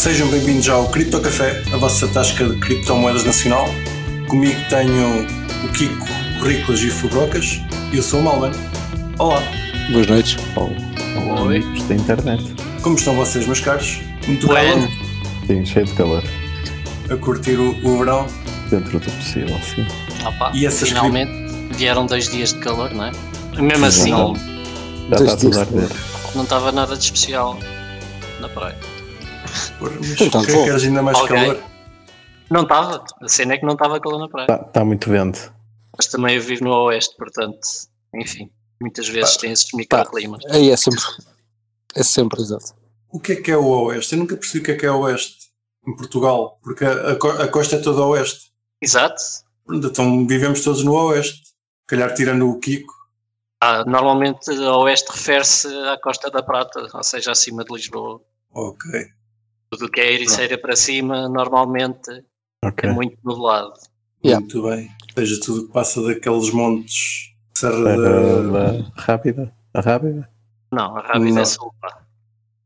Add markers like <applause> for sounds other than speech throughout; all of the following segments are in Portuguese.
Sejam bem-vindos ao Cripto Café, a vossa tasca de criptomoedas nacional. Comigo tenho o Kiko, o Riclas e o Fubrocas e eu sou o Malman. Olá, Boas noites. Olá, Oi. amigos da internet. como estão vocês, meus caros? Muito Bueno. calor Sim, cheio de calor. a curtir o, o verão Dentro do possível, sim. Opa, E essas finalmente vieram dois dias de calor, não é? Mesmo assim, Não. Já está tudo a arder. não estava nada de especial na praia. Porra, Mas Então, que bom. queres ainda mais Ok. calor? Não estava, a cena é que não estava calor na praia. Está, está muito vento. Mas também eu vivo no Oeste, portanto, enfim, muitas vezes tem esses microclimas. Aí é sempre. É sempre, exato. O que é que é o Oeste? Eu nunca percebi o que é que é o Oeste em Portugal, porque a, a co- a costa é toda Oeste. Exato. Então vivemos todos no Oeste. Se calhar tirando o Kiko. Ah, normalmente a Oeste refere-se à Costa da Prata, ou seja, acima de Lisboa. Ok. Tudo o que é Ericeira para cima, normalmente Ok. é muito nublado. Yeah. Muito bem. Ou seja, tudo que passa daqueles montes. Serra da. da Rábida. A Rábida? Não, a Rábida Não. é sul, pá.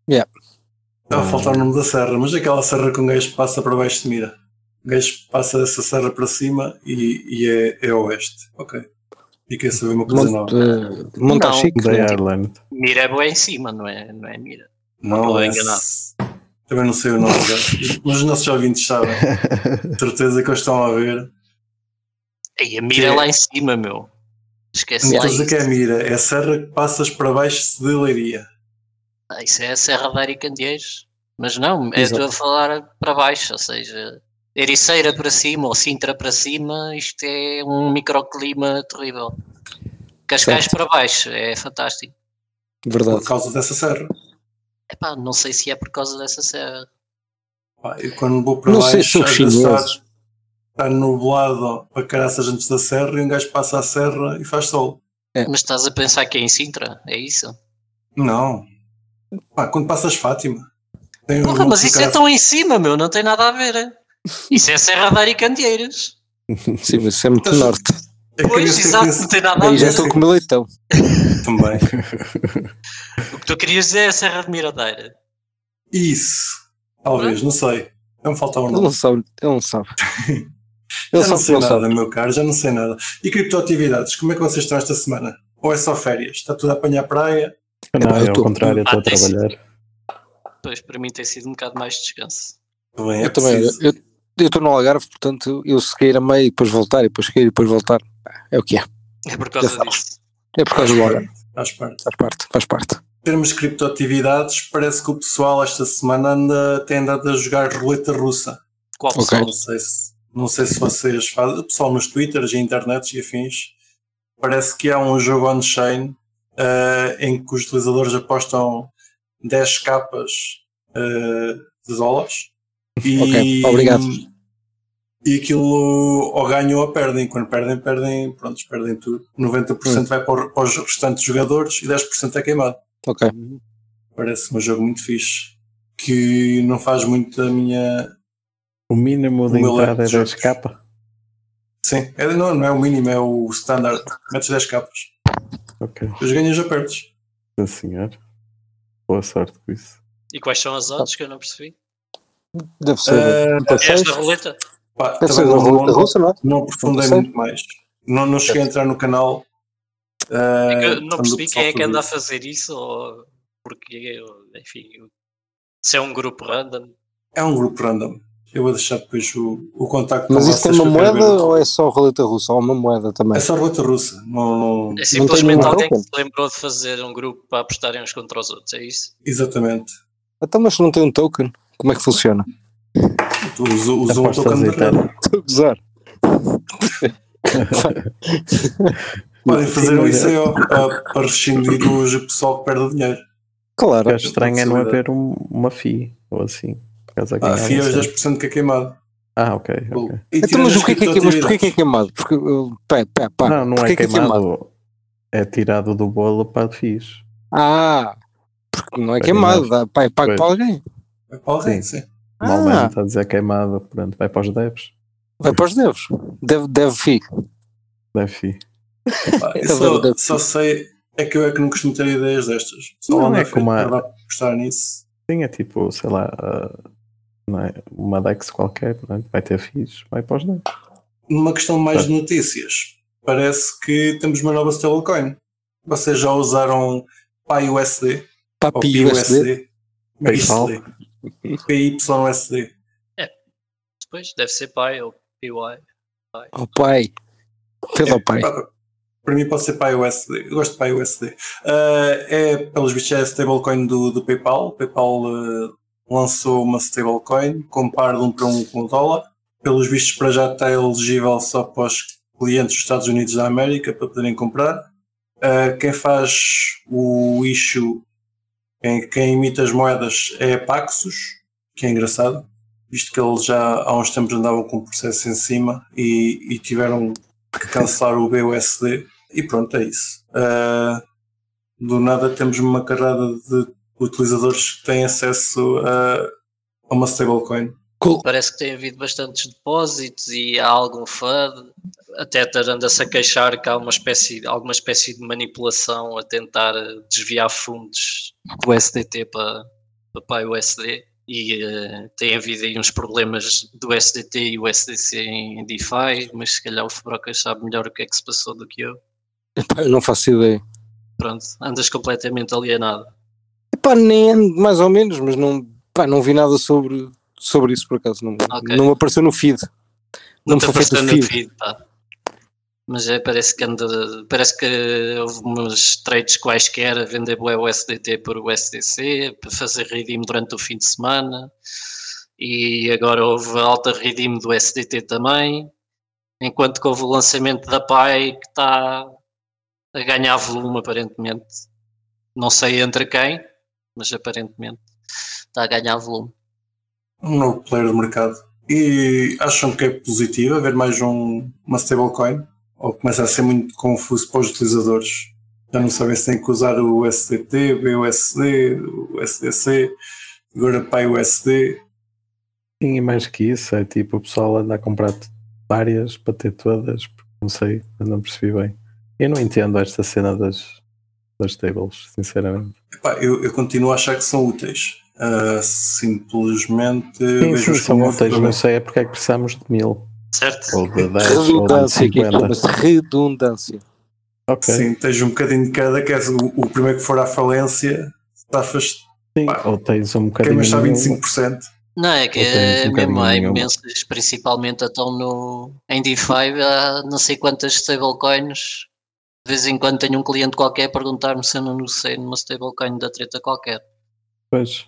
Está a faltar o nome da serra, mas aquela serra que um gajo passa para baixo de mira. O gajo passa dessa serra para cima e, e é, é oeste. Ok. Fiquei a saber uma coisa Monte, nova. Não. Chico. Da né? Ireland. Mira é boa em cima, não é, não é Mira. Não, estou é enganado. Também não sei o nome, já. mas os nossos ouvintes sabem. Certeza que eles estão a ver. Ei, a Mira é lá em cima, meu. Esquece Não estou a que é mira, é a serra que passas para baixo de Leiria. Ah, Isso é a Serra da Aricandeiros. Mas não, é Exato. estou a falar para baixo, ou seja, Ericeira para cima ou Sintra para cima, isto é um microclima terrível. Cascais Certo. para baixo, é fantástico. Verdade. Por causa dessa serra. Epá, não sei se é por causa dessa serra. Pá, eu quando vou para Não sei baixo, se são às vezes está, chineses. está nublado para caraças antes da serra e um gajo passa a serra e faz sol. É. Mas estás a pensar que é em Sintra? É isso? Não. Pá, quando passas Fátima. Tem um Porra, mas isso é tão em cima, meu, não tem nada a ver. hein? Isso é a Serra da Aricandeiras. Sim, mas isso é muito norte. É Pois, sei exato, não tem nada a Aí já ver. estou com o meu leitão. <laughs> Também. O que tu querias dizer é a Serra de Miradeira. Isso. Talvez, não sei. Não me falta um Ele nome. não sabe. Ele não sabe. <laughs> Ele Já não sei não nada, sabe. meu caro, já não sei nada. E criptoatividades, como é que vocês estão esta semana? Ou é só férias? Está tudo a apanhar praia? Não, é eu ao contrário, eu estou Ah, a tem sido. trabalhar. Pois, para mim tem sido um bocado mais de descanso. Também é Eu também. preciso. Eu eu estou no Algarve, portanto, eu se cair a meio e depois voltar, e depois cair e depois voltar. É o que é. É por causa Já disso. É por causa do Algarve. Faz parte. Faz parte, faz parte. Em termos de criptoatividades, parece que o pessoal esta semana anda, tem andado a jogar roleta russa. Qual Ok. pessoal? Não sei se, não sei se vocês fazem. O pessoal nos Twitters e internets e afins. Parece que há um jogo on-chain eh, em que os utilizadores apostam 10 capas eh, de dólares. E, Ok, obrigado. E aquilo ou ganham ou perdem. Quando perdem, perdem, pronto, perdem tudo. 90% Hum. vai para, os restantes jogadores e 10% é queimado. Ok. Parece um jogo muito fixe. Que não faz muito a minha. O mínimo de entrada é leque de 10 jogos. capa. Sim, é, não, não é o mínimo, é o standard. Metes 10 capas. Ok, Depois ganhas a perdes. sim senhor. Boa sorte com isso. E quais são as odds que eu não percebi? Deve ser. Passeio. Esta roleta? Pá, também não, não, russa, não é? não aprofundei muito mais. Não, não cheguei a entrar no canal. É que eu não percebi quem é que anda a fazer isso ou porque, enfim, se é um grupo random. É um grupo random. Eu vou deixar depois o, o contacto Mas isso tem vocês uma moeda ou é só roleta russa? Ou uma moeda também? É só roleta russa. Não, não- É simplesmente alguém que se lembrou de fazer um grupo para apostarem uns contra os outros, é isso? Exatamente. Então, mas se não tem um token, como é que funciona? Um token de eternas. random. Estou a gozar. Podem fazer aí ó, para, rescindir os pessoal que perde dinheiro. O Claro. que é estranho é não haver um- uma FI ou assim. Que Ah, não FIA os sei. 10% que é queimado. Ah, ok, ok. E Então, mas as o que é que é, mas porquê que é queimado? Porque, uh, pá, pá, pá, Não, não porquê é que queimado. É tirado do bolo para FIs. Ah, porque não é Para queimado, pá, é pago para alguém. É para alguém, Sim. sim. Normalmente Ah. está a dizer queimado, pronto, vai para os devs. Vai para os devs. Deve, deve fi. Deve FI. Então, só, só sei, é que eu é que não costumo ter ideias destas. Só Não, ando é como a- gostar nisso. Sim, é tipo, sei lá, não é? Uma DEX qualquer, não é? vai ter FIIs, vai para os DEX. Numa questão mais de notícias, parece que temos uma nova stablecoin. Vocês já usaram PyUSD? Ou Papi USD. Como é. Depois deve ser pai ou PY. Oh pai. Pelo pai. Para, para mim pode ser PyUSD. Eu gosto de PyUSD. Uh, é, pelos vistos, é a stablecoin do, do PayPal. O PayPal uh, lançou uma stablecoin, compara de um para um com o dólar. Pelos vistos, para já está elegível só para os clientes dos Estados Unidos da América para poderem comprar. Uh, quem faz o issue, quem, quem imita as moedas é Paxos, que é engraçado, visto que eles já há uns tempos andavam com o processo em cima e, e tiveram que cancelar o BUSD e pronto, é isso. Uh, do nada temos uma carrada de utilizadores que têm acesso a, a uma stablecoin. Cool. Parece que tem havido bastantes depósitos e há algum FUD. Até anda-se a queixar que há uma espécie, alguma espécie de manipulação a tentar desviar fundos do SDT para, para o USD. E eh, tem havido aí uns problemas do SDT e o SDC em DeFi, mas se calhar o Fubrocas sabe melhor o que é que se passou do que eu. Epá, eu não faço ideia. Pronto, andas completamente alienado. Epá, nem ando mais ou menos, mas não, pá, não vi nada sobre, sobre isso por acaso. Não, Ok. não me apareceu no feed. Não, Não me foi feito o apareceu no feed. feed, pá. Mas é, parece que anda, parece que houve umas trades quaisquer a vender o SDT por o SDC, para fazer redeem durante o fim de semana, e agora houve alta redeem do SDT também, enquanto que houve o lançamento da PAI que está a ganhar volume aparentemente. Não sei entre quem, mas aparentemente está a ganhar volume. Um novo player do mercado. E acham que é positivo haver mais um, uma stablecoin? Ou começa a ser muito confuso para os utilizadores? Já não sabem se têm que usar o SDT, o BUSD, o SDC, agora PyUSD. Sim, e mais que isso, é tipo o pessoal anda a comprar várias para ter todas, porque não sei, eu não percebi bem. Eu não entendo esta cena das, das tables, sinceramente. Epá, eu, eu continuo a achar que são úteis. Ah, simplesmente Sim, sim, são úteis, não sei é porque é que precisamos de mil, Certo? ou de 10, ou de Redundância, que 50. chama-se redundância. Ok, Sim, tens um bocadinho de cada, que és o, o primeiro que for à falência, estafas, sim, pá, ou tens um bocadinho queimas só nenhum. 25%. Não, é que é um mesmo, há imensas, principalmente então no, em DeFi, há não sei quantas stablecoins. De vez em quando tenho um cliente qualquer a perguntar-me se eu não sei numa stablecoin da treta qualquer. Pois.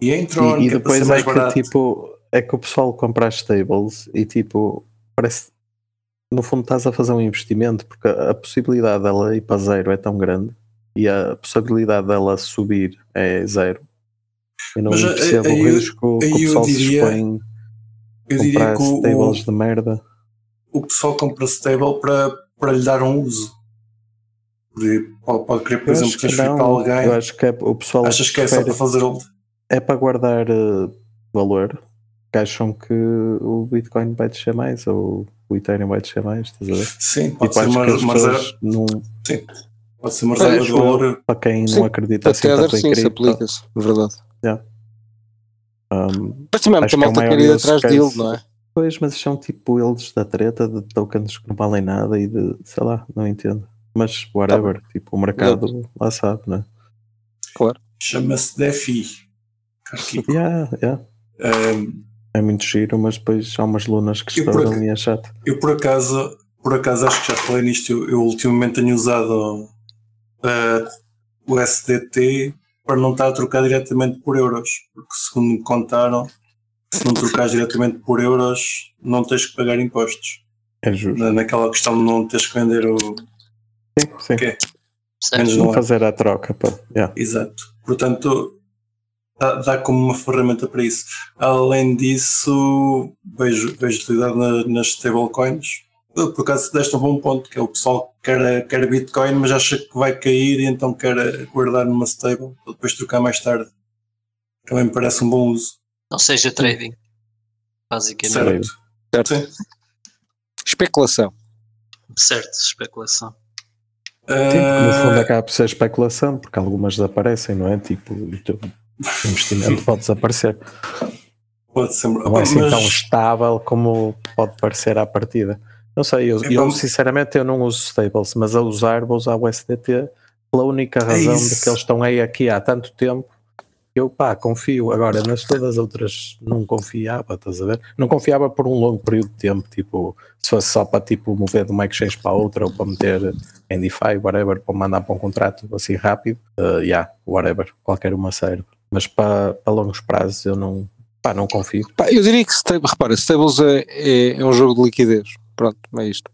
E a Intron, E, e é depois é mais que barato. tipo, é que o pessoal compra as tables e tipo, parece no fundo estás a fazer um investimento porque a, possibilidade dela ir para zero é tão grande e a possibilidade dela subir é zero. Eu não Mas, eh, percebo aí o eu- risco que aí o eu pessoal se diria- expõe eu diria comprar que o, o, de merda. o pessoal compra stable para, para lhe dar um uso. Pode, pode querer, por Eu exemplo, que transferir para alguém. eu acho que é, o pessoal Achas que é só para fazer hold? é para guardar eh, valor que acham que o Bitcoin vai descer mais ou o Ethereum vai descer mais, estás a ver? Sim, pode Tipo, ser uma, uma reserva, não, pode ser uma reserva de valor. para quem Sim, não acredita A assim Tether tanto em sim se cripto, aplica-se, é verdade. um, Mas também há Acho muita que é malta quer ir atrás dele, não é? pois, mas são tipo eles da treta de tokens que não valem nada e de, sei lá, não entendo. Mas whatever, tipo, o mercado lá sabe, né? Chama-se DeFi. Yeah, yeah. Um, É muito giro, mas depois há umas lunas que E estouram ac- e é chato. eu por acaso, por acaso acho que já falei nisto, eu, eu ultimamente tenho usado uh, o SDT para não estar a trocar diretamente por euros, porque segundo me contaram, se não trocares diretamente por euros, não tens que pagar impostos. É justo. Na- Naquela questão de não teres que vender o. Sim, sim. Ok. Certo? Menos Não é. fazer a troca, pá. Yeah. Exato. Portanto, dá, dá como uma ferramenta para isso. Além disso, vejo, vejo utilidade na- nas stablecoins. Por acaso deste um bom ponto, que é o pessoal que quer, quer Bitcoin, mas acha que vai cair e então quer guardar numa stable para depois trocar mais tarde. Também me parece um bom uso. Não seja trading, basicamente. Certo. Certo. Sim. Especulação. Certo, especulação. Sim, porque no fundo Ah, acaba por ser especulação, porque algumas desaparecem, não é? Tipo, o investimento pode desaparecer. Pode ser. Não é assim mas- tão estável como pode parecer à partida. Não sei, eu, É eu, bom. sinceramente eu não uso stables, mas a usar vou usar o SDT pela única razão de É isso. que eles estão aí aqui há tanto tempo. Eu pá, confio. Agora, nas todas as outras não confiava, estás a ver? Não confiava por um longo período de tempo, tipo, se fosse só para tipo mover de uma exchange para outra ou para meter em DeFi, whatever, para mandar para um contrato assim rápido, uh, yeah, whatever, qualquer uma serve. Mas para, para longos prazos eu não, pá, não confio. Pá, eu diria que stable, repara, Stables é, é, é um jogo de liquidez. Pronto, é isto.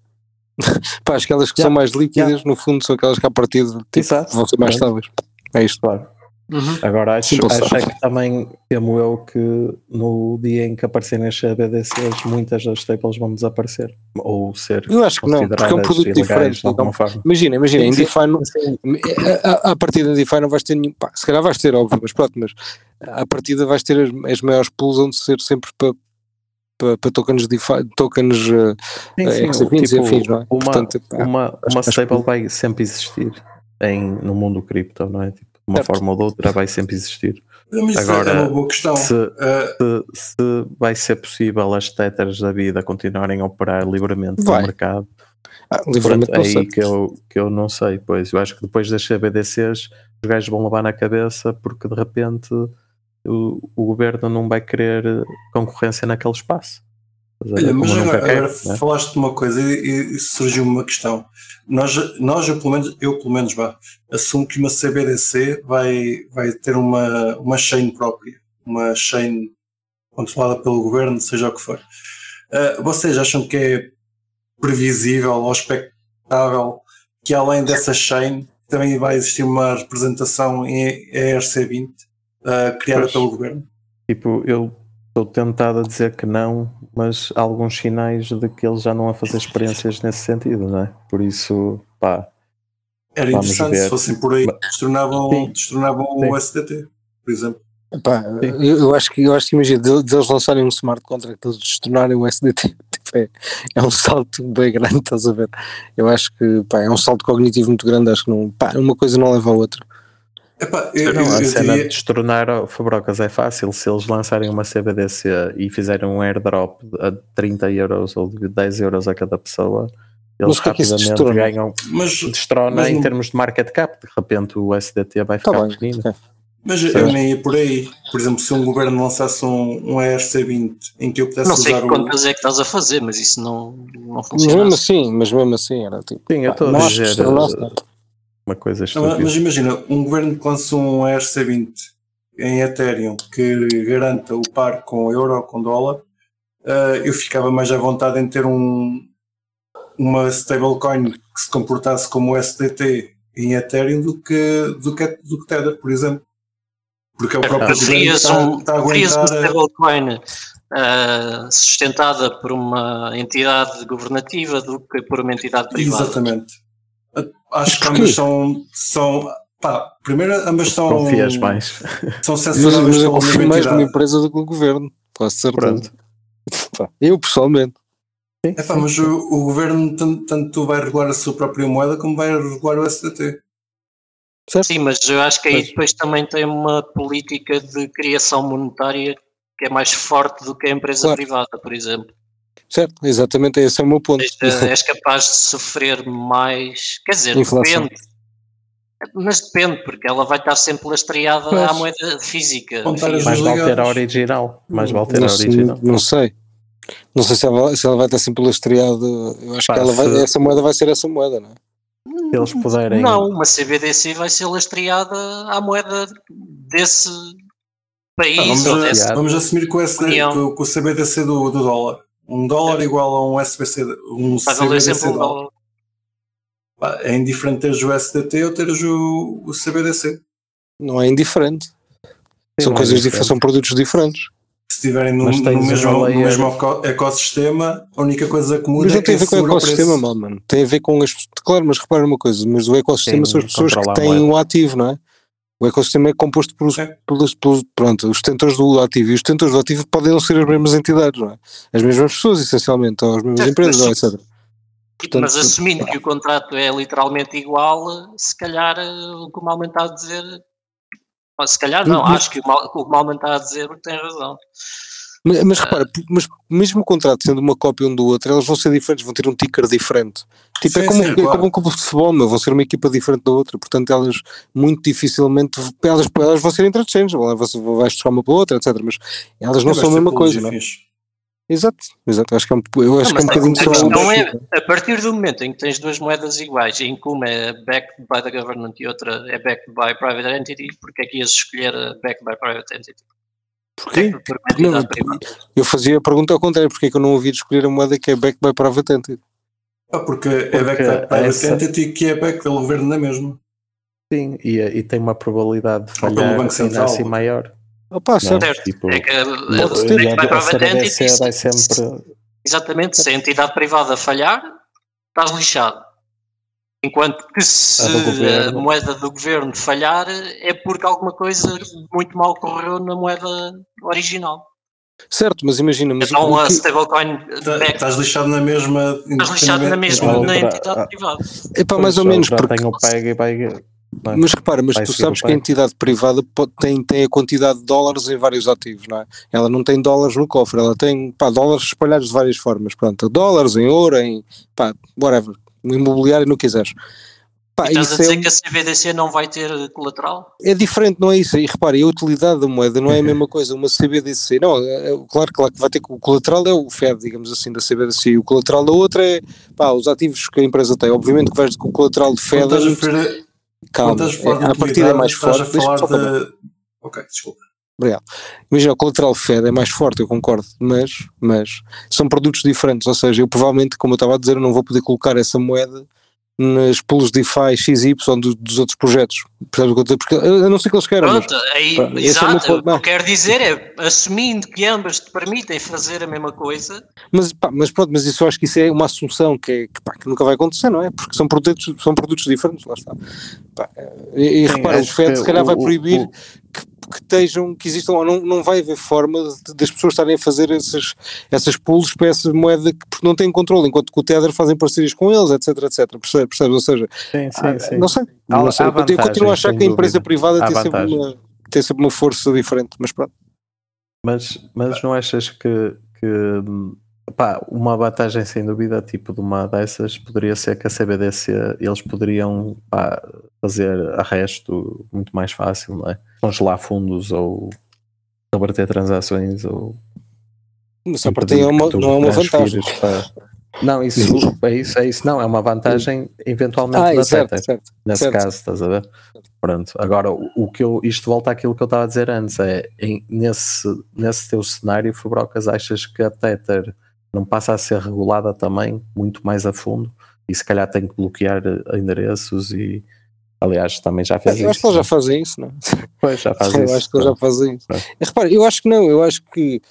<laughs> Pá, aquelas que Yeah, são mais líquidas, no fundo, são aquelas que à partida tipo, Exato. vão ser mais estáveis. É isto. Claro. Uhum. Agora acho, acho é que também temo eu que no dia em que aparecerem as BDCs muitas das staples vão desaparecer ou ser Eu acho que não, porque é um produto diferente. Então, imagina, imagina, em. DeFi, não, a, a, partida em DeFi não vais ter nenhum. Pá, se calhar vais ter, óbvio, mas pronto, mas a partida vais ter as, as maiores pools onde ser sempre para. Para, para tokens DeFi, tokens uh, sim, sim, XFINs e tipo, afins, não é? Uma, Portanto, uma, stable vai sempre existir em, no mundo cripto, não é? Tipo, de uma Certo. forma ou de outra vai sempre existir. Isso Agora, é uma boa questão. Se, Eh, se, se vai ser possível as tethers da vida continuarem a operar livremente Vai. no mercado, ah, livremente é aí que eu, que eu não sei, pois eu acho que depois das CBDCs os gajos vão levar na cabeça porque de repente o, o governo não vai querer concorrência naquele espaço. Olha, mas agora, quer, agora né? falaste de uma coisa e, e- surgiu uma questão. Nós, nós eu, pelo menos, eu pelo menos vá, assumo que uma CBDC vai, vai ter uma, uma chain própria, uma chain controlada pelo governo, seja o que for. Ah, vocês acham que é previsível ou expectável que além dessa chain também vai existir uma representação em ERC20 ah, criada Pois. pelo governo? Tipo, eu estou tentado a dizer que não, mas há alguns sinais de que eles já não a fazer experiências nesse sentido, não é? Por isso, pá, Era Vamos interessante ver. se fossem por aí, destornavam, Sim. destornavam Sim. o SDT, por exemplo. Pá, eu, eu acho que eu acho que imagina, de- deles lançarem um smart contract, eles destornarem o SDT, <laughs> tipo, é, é um salto bem grande, estás a ver? Eu acho que pá, é um salto cognitivo muito grande, acho que não, pá, uma coisa não leva a outra. Epá, eu, não, eu, a eu cena diria- de destornar o Fabrocas é fácil. Se eles lançarem uma CBDC e fizerem um airdrop a 30 euros ou de 10 euros a cada pessoa, eles Mas o que é rapidamente destrona? ganham, mas, destrona mas em não- termos de market cap. De repente o SDT vai Está ficar bem, pequenino. mas Sim. eu nem ia por aí. Por exemplo, se um governo lançasse um, um ERC20 em que eu pudesse Não sei usar que o. contas é que estás a fazer, mas isso não, não Mas funciona. mesmo assim, mas mesmo assim era tipo. Sim, eu estou a dizer. Uma coisa mas- estúpida. mas imagina, um governo que lança um ERC20 em Ethereum que garanta o par com euro ou com dólar, eh, eu ficava mais à vontade em ter um, uma stablecoin que se comportasse como o SDT em Ethereum do que, do que, do que Tether, por exemplo. Porque é o próprio governo está, um, está a uma aguentar. a- stablecoin ah, sustentada por uma entidade governativa do que por uma entidade privada. Exatamente. Acho que ambas são. são pá, primeiro, ambas são. Confias mais. São Mas, censuráveis mas eu confio mais numa empresa do que no governo, posso ser Pronto. Eu pessoalmente. Sim, É pá, mas o, o governo tanto, tanto vai regular a sua própria moeda como vai regular o SDT. Certo? Sim, mas eu acho que aí Pois. depois também tem uma política de criação monetária que é mais forte do que a empresa Claro. privada, por exemplo. Certo, exatamente esse é o meu ponto. Seja, és capaz de sofrer mais. Quer dizer, Inflação. depende. Mas depende, porque ela vai estar sempre lastreada Pois. à moeda física. Mais vale ter a original. Mais vale ter não, a sei- original. não sei. Não sei se ela, se ela vai estar sempre lastreada. Eu acho Pá, que ela vai- essa moeda vai ser essa moeda, não é? Se eles puderem. Não, uma CBDC vai ser lastreada à moeda desse país Pá, vamos, ou a- desse. vamos assumir União. que o- que o CBDC do, do dólar. Um dólar igual a um SBC, um CBDC um dólar. É indiferente teres o SDT ou teres o, o CBDC. Não é indiferente. Sim, são é coisas diferente. diferentes, são produtos diferentes. Se estiverem no, no mesmo, no mesmo eco- ecossistema, a única coisa que muda Mas é não tem a ver com o ecossistema, mal, mano. Tem a ver com as. Claro, mas repara uma coisa, mas o ecossistema Sim, são as pessoas que têm o ativo, não é? O ecossistema é composto pelos, É. pelos, pelos- pronto, os detentores do ativo e os detentores do ativo podem não ser as mesmas entidades, não é? As mesmas pessoas, essencialmente, ou as mesmas empresas, mas- ou etc. Portanto, Mas assumindo que o contrato é literalmente igual, se calhar eh, o que o Malman está a dizer. ou Se calhar não, acho que o, Mal, o que o Malman está a dizer tem razão. Mas, mas repara, mas mesmo o contrato sendo uma cópia um do outro, eles vão ser diferentes, vão ter um ticker diferente. Tipo, é Sim, como, sim, é claro. como um clube de futebol, meu, vão ser uma equipa diferente da outra, portanto elas muito dificilmente, elas, elas vão ser interchangeable, você vais buscar uma para outra, etc. Mas elas não são a vai ser mesma coisa, não é? Exato, exato, acho que é um, eu acho Não, que é um bocadinho a só. questão é, a partir do momento em que tens duas moedas iguais, em que uma é backed by the government e outra é backed by private entity, porque é que ias escolher a backed by private entity? Porquê? Por uma Não, eu fazia a pergunta ao contrário, porque é que eu não ouvi de escolher a moeda que é back by private entity? Ah, porque, é back by private essa- entity que é back pelo governo na mesma. Sim, e, e tem uma probabilidade de pelo falhar Banco ainda Central. assim maior. Opa, não? certo. Certo. Tipo, É que a, a, a backed a CBDC vai sempre. exatamente, se a entidade privada falhar, estás lixado. Enquanto que se A do a, moeda do governo falhar, é porque alguma coisa muito mal correu na moeda original. Certo, mas imagina, mas Então o a que- stablecoin Tá- Estás lixado na mesma. Estás lixado na mesma Outra- na entidade ah, privada. epá, mais ou menos, porque tem o PEG e vai. não é? Mas repara, mas tu sabes que a entidade privada pode- tem, tem a quantidade de dólares em vários ativos, não é? Ela não tem dólares no cofre, ela tem pá, dólares espalhados de várias formas. Pronto, dólares em ouro, em pá, whatever, no imobiliário, não quiseres. Pá, Estás a é, dizer um- que a CBDC não vai ter colateral? é diferente, não é isso? E repara, e a utilidade da moeda não é a mesma coisa. Uma CBDC, não, é, é- claro, claro que vai ter que o colateral é o FED, digamos assim, da CBDC, e o colateral da outra é pá, os ativos que a empresa tem. Obviamente que vais com o colateral de FED, é estás a referir- calma, estás a de é, a partida é mais estás forte. a Deixa-me falar só acabar. de. Ok, desculpa. Imagina, o colateral Fed é mais forte, eu concordo, mas, mas são produtos diferentes, ou seja, eu provavelmente, como eu estava a dizer, eu não vou poder colocar essa moeda nas pools DeFi XY dos, dos outros projetos, Percebes o que eu estou a dizer? porque eu não sei que eles querem, mas Pronto, aí, pá, esse é o exato. ponto, o que eu quero dizer é, assumindo que ambas te permitem fazer a mesma coisa, Mas, pá, mas pronto, mas isso eu acho que isso é uma assunção que, é- que, pá, que nunca vai acontecer, não é? Porque são produtos, são produtos diferentes, lá está. Pá, e, e Sim, repara, o acho FED se calhar o- vai o- proibir o- que, que estejam, que existam, ou não, não vai haver forma de- das pessoas estarem a fazer essas, essas pools para essa moeda que, porque não têm controle, enquanto que o Tether fazem parcerias com eles, etc, etc, percebes? percebes? Ou seja, Sim, sim, ah, sim. não sei, Há- não há sei. eu continuo a achar que a empresa dúvida. privada tem sempre, vantagem. uma, tem sempre uma força diferente, mas pronto. Mas, mas não achas que, que hum, pá, uma vantagem sem dúvida, tipo de uma dessas, poderia ser que a CBDC eles poderiam pá, fazer arresto muito mais fácil, não é? Congelar fundos ou reverter transações ou Mas é uma, não é uma vantagem. para- Não, isso é isso, é isso, não, é uma vantagem eventualmente Ah, da certo, Tether. certo. nesse Certo. caso, estás a ver? Pronto, agora o que eu, isto volta àquilo que eu estava a dizer antes, é em- nesse, nesse teu cenário, Fubrocas, achas que a Tether não passa a ser regulada também muito mais a fundo e se calhar tem que bloquear eh, endereços e aliás também já fez Eu acho isso. que eles já é? fazem isso, não é? Pois, já faz eu isso. acho que eles já fazem isso. Pronto. E repara, eu acho que não, eu acho que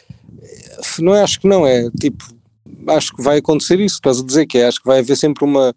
não é, acho que não, é tipo, acho que vai acontecer isso, estás a dizer que é, acho que vai haver sempre uma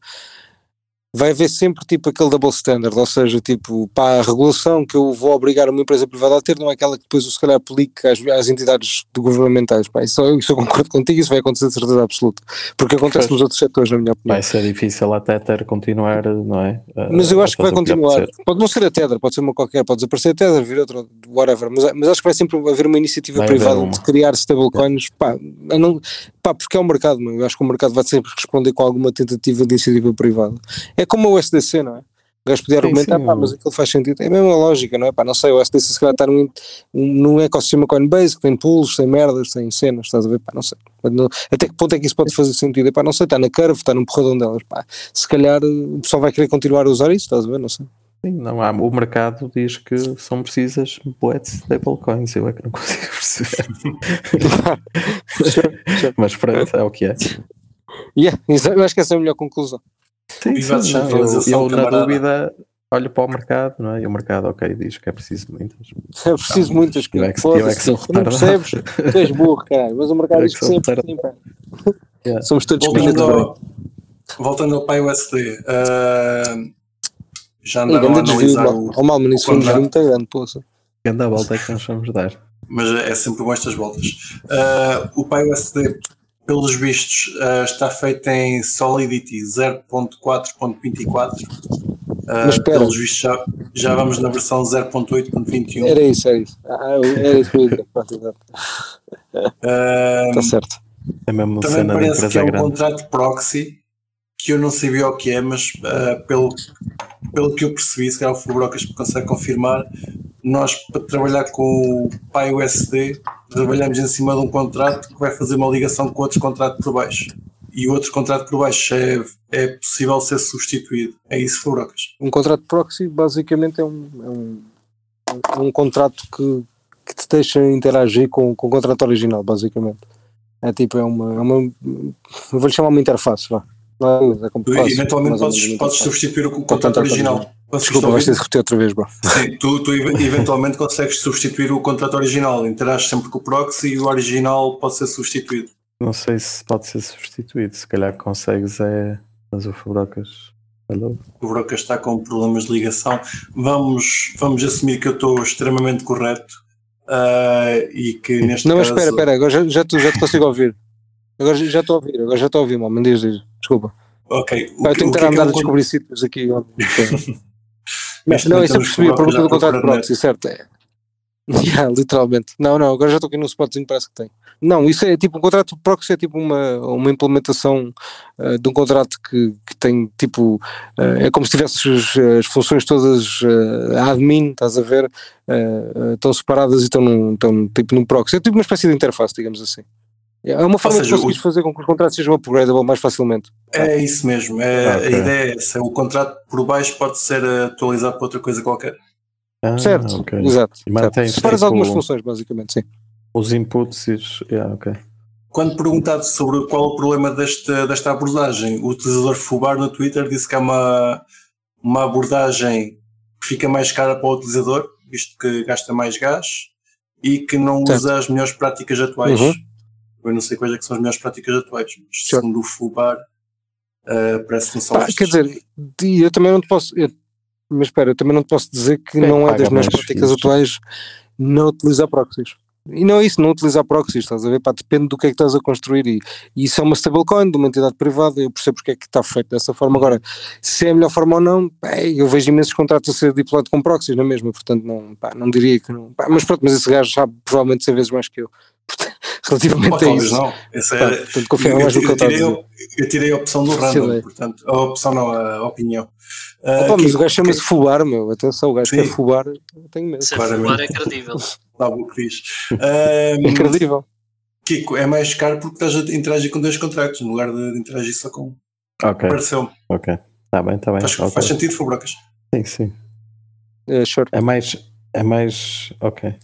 vai haver sempre tipo aquele double standard, ou seja, tipo, pá, a regulação que eu vou obrigar uma empresa privada a ter não é aquela que depois eu se calhar aplique às, às entidades governamentais, pá, isso, eu- isso eu concordo contigo, isso vai acontecer de certeza absoluta, porque acontece Pois. nos outros setores, na minha opinião. Vai ser difícil a Tether continuar, não é? A- Mas eu acho que vai o continuar. acontecer. Pode não ser a Tether, pode ser uma qualquer, pode desaparecer a Tether, vir outra, whatever. Mas, mas acho que vai sempre haver uma iniciativa Vai privada uma. de criar stablecoins. Pá, não, pá, porque é o mercado, meu. eu acho que o mercado vai sempre responder com alguma tentativa de iniciativa privada. É como o SDC, não é? O gajo podia Sim, argumentar, sim. pá, mas aquilo faz sentido. É a mesma lógica, não é? Pá, não sei, o SDC se calhar está num, um- num ecossistema Coinbase que tem pools, tem merdas, tem cenas, estás a ver? Pá, não sei. Até que ponto é que isso pode fazer sentido? É pá, não sei, está na curve, está num porradão delas. Pá, se calhar eh, o pessoal vai querer continuar a usar isso, estás a ver? Não sei. Sim, não há, o mercado diz que são precisas bué de stablecoins, eu é que não <laughs> consigo perceber. <laughs> Mas pronto, é o que é. Yeah, eu acho que essa é a melhor conclusão. Sim, sim, não, eu, eu na dúvida olho para o mercado, não é? E o mercado, ok, diz que é preciso muitas. <laughs> É preciso muitas é que- é que sou Tu não percebes? <laughs> Tu és burro, caralho. Mas o mercado é diz que que sempre pá. <laughs> Yeah. Somos todos Voltando ao, voltando ao Pai USD, ah, já andaram a analisar mal. o. Oh, mal, mano, isso o foi um desvio muito grande, poça. Grande a volta é que nós vamos dar. mas é sempre com estas voltas. Ah, o PyUSD, pelos vistos, ah, está feito em Solidity 0.4.24. Ah, Mas espera. pelos vistos, já, já vamos na versão 0.8.21. Era isso, era isso. Ah, era isso que eu ia dizer. Pronto, exato. Está certo. É mesmo também cena parece que é um grande. contrato proxy que eu não sabia o que é, mas ah, pelo, pelo que eu percebi, se calhar o Fubrocas consegue confirmar, nós para trabalhar com o PyUSD trabalhamos em cima de um contrato que vai fazer uma ligação com outro contrato por baixo. E o outro contrato por baixo é, é possível ser substituído. É isso, Fubrocas. Um contrato proxy basicamente é um, é um, um contrato que, que te deixa interagir com, com o contrato original, basicamente. É tipo, é uma, é uma vou-lhe chamar uma interface, vá. Não é, mas é como Tu eventualmente ou podes, podes substituir o contrato original. Desculpa, vais ter de repetir outra vez, bro. Sim, tu, tu ev- eventualmente consegues substituir o contrato original, interages sempre com o proxy e o original pode ser substituído. Não sei se pode ser substituído, se calhar consegues é. Mas o Fubrocas. Hello. O Broca está com problemas de ligação. Vamos, vamos assumir que eu estou extremamente correto ah, e que neste Não, mas caso. espera, espera, agora já, já, te, já te consigo ouvir. Agora já- já estou a ouvir, agora já estou a ouvir, mano. Diz, diz, desculpa. Ok. O eu tenho que estar é a andar a descobrir sítios aqui. Neste <laughs> Não, momento isso eu percebi, a pergunta do contrato de proxy, certo? É. <laughs> Yeah, literalmente. Não, não, agora já estou aqui num spotzinho parece que tem. Não, isso é tipo, um contrato proxy é tipo uma, uma implementação eh, de um contrato que, que tem tipo, eh, é como se tivesses as, funções todas eh, admin, estás a ver, estão separadas e estão, num, estão tipo num proxy. É tipo uma espécie de interface, digamos assim. É uma forma seja, de conseguires fazer com que os contratos sejam upgradable mais facilmente. É isso mesmo. É, Ah, ok. A ideia é essa. O contrato por baixo pode ser atualizado para outra coisa qualquer. Ah, certo, ok. exato. Certo. Separas tipo, algumas funções, basicamente, sim. Os inputs e os. Yeah, ok. Quando perguntado sobre qual o problema desta, desta abordagem, o utilizador Fubar no Twitter disse que é uma, uma abordagem que fica mais cara para o utilizador, visto que gasta mais gás e que não Certo. usa as melhores práticas atuais. Uhum. Eu não sei quais é que são as melhores práticas atuais, mas Certo. segundo o Fubar, eh, parece que não são estas. quer dizer, eu também não te posso. eu- mas espera, eu também não te posso dizer que Quem não é das minhas mais práticas isso? atuais não utilizar proxies. E não é isso, não utilizar proxies, estás a ver? Pá, depende do que é que estás a construir. E, e isso é uma stablecoin de uma entidade privada, eu percebo porque é que está feito dessa forma. Agora, se é a melhor forma ou não, pá, eu vejo imensos contratos a ser deployed com proxies, não é mesmo? Portanto, não, pá, não diria que não. Pá, mas pronto, mas esse gajo sabe provavelmente 100 vezes mais que eu. <laughs> Relativamente Ou a isso. não. Essa Pá, é- portanto, confio mais no que eu está a tirei, dizer. eu tirei a opção do random, portanto, a opção não, a opinião. Ah, Opa, mas Kiko, o gajo chama-se Fubar, meu. Atenção, o gajo que é. Fubar, eu tenho medo. Se Claramente. fumar é credível. <laughs> Lá o que diz. <laughs> É Ahm, incrível. Kiko, é mais caro porque estás a interagir com dois contratos, no lugar de interagir só com um. Ok, Pareceu-me. ok. Tá bem, tá bem. Faz, faz sentido, Fubrocas? Sim, sim. É, sure. É mais. É mais. Ok.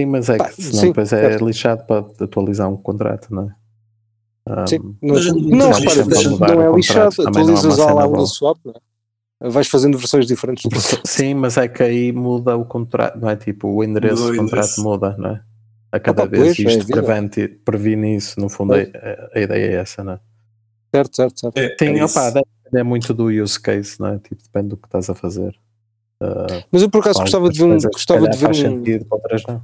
Sim, mas é Pá, que senão sim, depois é certo. lixado para atualizar um contrato, não é? Um, Sim. Não, Mas não, repara, mudar não é lixado, não é uma atualizas a lá na swap, não é? Vais fazendo versões diferentes. Sim, mas é que aí muda o contrato, não é? Tipo, o endereço do contrato muda, não é? A cada Opa, vez pois, é isto vida. prevente, previne isso, no fundo, a, a ideia é essa, não é? certo, certo, certo. É, Tem, é opa, depende muito do use case, não é? Tipo, depende do que estás a fazer. Uh, Mas eu por acaso gostava de ver um. Gostava de ver faz um sentido, para outras não.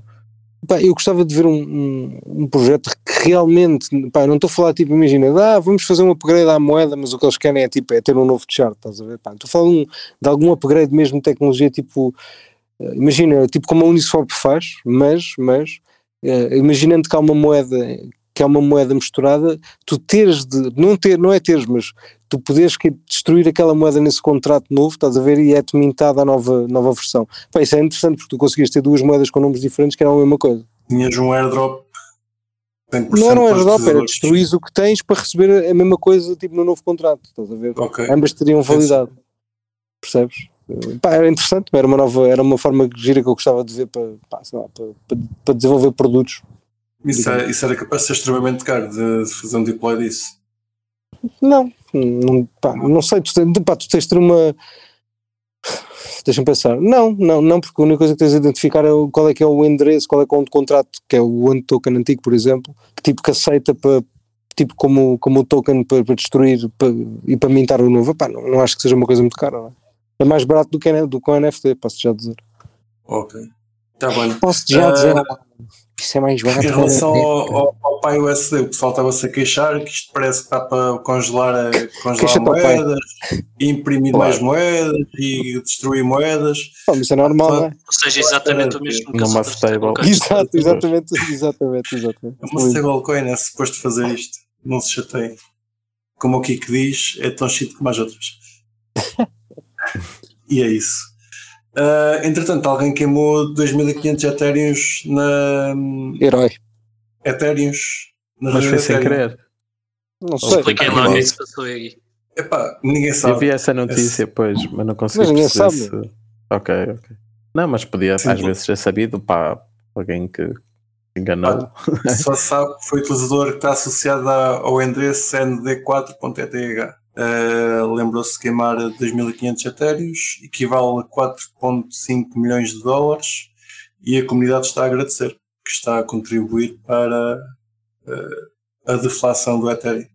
Pá, eu gostava de ver um, um, um projeto que realmente, pá, não estou a falar tipo, imagina, ah, vamos fazer um upgrade à moeda, mas o que eles querem é tipo, é ter um novo chart, estás a ver? Pá, estou a falar um, de algum upgrade mesmo de tecnologia, tipo, eh, imagina, tipo como a Uniswap faz, mas, mas, eh, imaginando que há uma moeda, que há uma moeda misturada, tu teres de, não ter, não é teres, mas tu poderes que destruir aquela moeda nesse contrato novo, estás a ver, e é-te mintada a nova, nova versão. Pá, isso é interessante porque tu conseguias ter duas moedas com nomes diferentes que eram a mesma coisa. Tinhas um airdrop. 100% Não era um airdrop, era destruís o que tens para receber a mesma coisa tipo no novo contrato, estás a ver? Ok. Ambas teriam validade. Percebes? Pá, era interessante, era uma nova, era uma forma gira que eu gostava de ver para, pá, lá, para, para, para desenvolver produtos. Isso, é- isso era capaz de ser extremamente caro de fazer um deploy disso. Não, não, pá, não sei, tu, tens- pá, tu tens de ter uma. Deixa-me pensar. Não, não, não, porque a única coisa que tens de identificar é qual é que é o endereço, qual é que é o contrato, que é o one token antigo, por exemplo, que tipo que aceita para tipo como, como o token para, para destruir para- e para mintar o novo. Pá, não, não acho que seja uma coisa muito cara, não é? É mais barato do que, do que o NFT, posso já dizer. Ok. Está bem. Posso já Ah, dizer, isso é mais barato. Em relação ao, ao, ao Pai USD, o pessoal estava-se a queixar que isto parece que está para congelar, a- congelar moedas, e imprimir Claro. mais moedas e destruir moedas. Pô, mas é normal, não é? Ou seja, exatamente o mesmo que Numa stable. Exato, exatamente, exatamente, exatamente. É uma stablecoin, é suposto fazer isto. Não se chateiem. Como o Kiko diz, é tão shit como as outras. <laughs> e é isso. Ah, entretanto, alguém queimou 2500 Ethereums na. Herói. Ethereums. Na Mas foi sem querer. Não sei. Expliquem lá o que que se passou aí. Epá, ninguém Eu sabe. vi essa notícia, pois, mas não consegui Mas ninguém perceber sabe. se... Ok, ok. Não, mas podia Sim, às pô. vezes ser sabido para alguém que enganou. Só se sabe que foi o utilizador que está associado ao endereço nd4.eth. Uh, Lembrou-se de queimar 2.500 etéreos, equivale a 4,5 milhões de dólares, e a comunidade está a agradecer, que está a contribuir para uh, a deflação do Ethereum.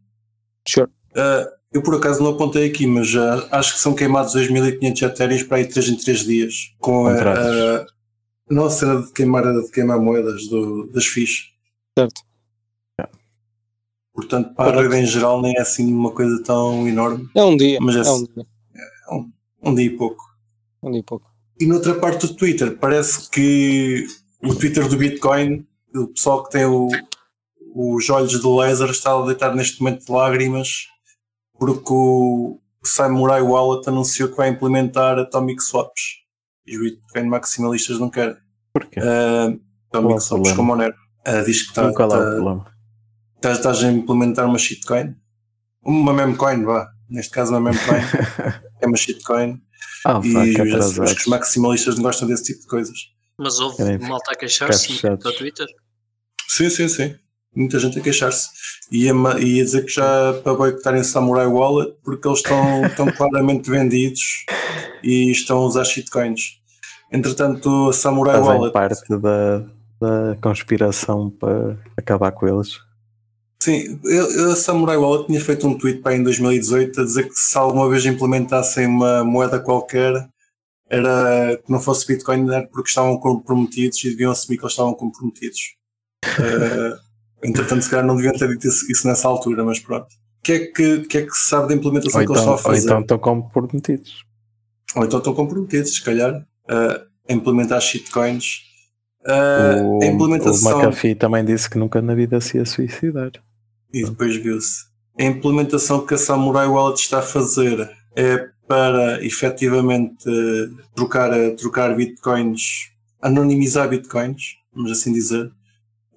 Sure. Uh, eu por acaso não apontei aqui, mas uh, acho que são queimados 2.500 etéreos para aí 3 em 3 dias, com a, a- a cena de queimar, de queimar moedas do, das FIIs. Certo. Portanto, para a rede em geral nem é assim uma coisa tão enorme, É um dia. Mas é esse- um dia. um dia e pouco. Um dia e pouco. E noutra parte do Twitter, parece que o Twitter do Bitcoin, o pessoal que tem o, os olhos de laser está a deitar neste momento de lágrimas porque o Samurai Wallet anunciou que vai implementar Atomic Swaps. E os Bitcoin maximalistas não querem. Porquê? Uh, é Atomic Swaps com? Monero. Uh, diz que está, qual é o problema? Estás, estás a implementar uma shitcoin. Uma memcoin, vá. Neste caso, uma memcoin. <laughs> é uma shitcoin. Ah, e fuck, os, os maximalistas não gostam desse tipo de coisas. Mas houve Querem malta a queixar-se no. Twitter. Sim, sim, sim. Muita gente a queixar-se. E a, e a dizer que já para boicotarem Samurai Wallet porque eles estão, <laughs> estão claramente vendidos e estão a usar shitcoins. Entretanto, a Samurai Fazem Wallet. parte da, da conspiração para acabar com eles. Sim, eu, eu, a Samurai Wallet tinha feito um tweet para em 2018 a dizer que se alguma vez implementassem uma moeda qualquer era que não fosse Bitcoin era porque estavam comprometidos e deviam assumir que eles estavam comprometidos. Eh, entretanto, se calhar não deviam ter dito isso, isso nessa altura, mas pronto. O que é que, que, é que se sabe da implementação Ou que eles então, estão a ou fazer? então estão comprometidos. Ou então estão comprometidos, se calhar, a implementar shitcoins. Eh, o, a implementação. o McAfee também disse que nunca na vida se ia suicidar. E depois viu-se. A implementação que a Samurai Wallet está a fazer é para efetivamente trocar, trocar bitcoins, anonimizar bitcoins, vamos assim dizer.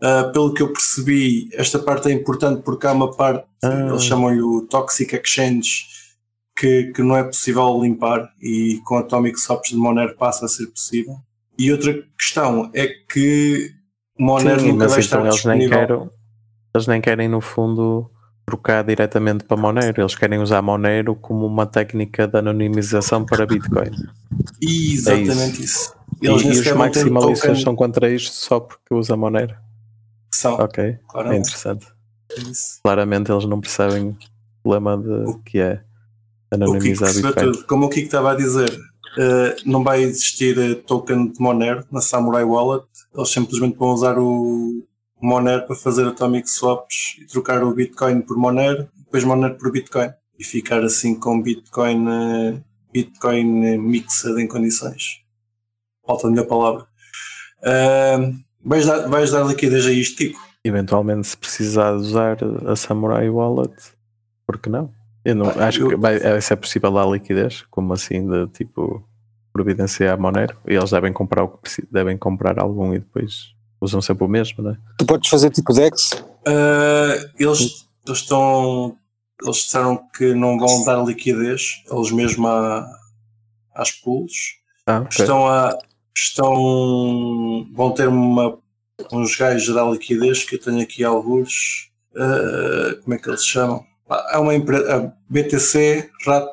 Ah, pelo que eu percebi, esta parte é importante porque há uma parte, Ah. eles chamam-lhe o Toxic Exchange, que, que não é possível limpar e com Atomic Swaps de Monero passa a ser possível. E outra questão é que Monero Sim, nunca vai estar então eles nem, disponível. Eles nem querem, no fundo, trocar diretamente para Monero. Eles querem usar Monero como uma técnica de anonimização para Bitcoin. <laughs> Exatamente isso. E, Eles nem e os maximalistas token são contra isto só porque usa Monero. são. Ok, é interessante. Isso. Claramente eles não percebem o problema de que é O anonimizar percebeu Bitcoin. tudo. Como o Kiko estava a dizer, eh, não vai existir eh, token de Monero na Samurai Wallet. Eles simplesmente vão usar o Monero para fazer atomic swaps e trocar o Bitcoin por Monero depois Monero por Bitcoin. E ficar assim com Bitcoin, eh, Bitcoin eh, mixed em condições. Falta a minha palavra. Eh, vais, dar, vais dar liquidez a isto, Kiko? Eventualmente, se precisar usar a Samurai Wallet, por que não? Eu não Ah, acho eu- que vai, vai ser possível dar liquidez, como assim de tipo providenciar Monero. E eles devem comprar o que devem comprar algum e depois usam sempre o mesmo, né? Tu podes fazer tipo Dex? Uh, eles, eles estão. Eles disseram que não vão dar liquidez, eles mesmo à, às pools. Ah, ok. Estão a. Estão. Vão ter uma, uns gajos a dar liquidez que eu tenho aqui alguns. uh, como é que eles se chamam? É uma empresa. A BTC Rat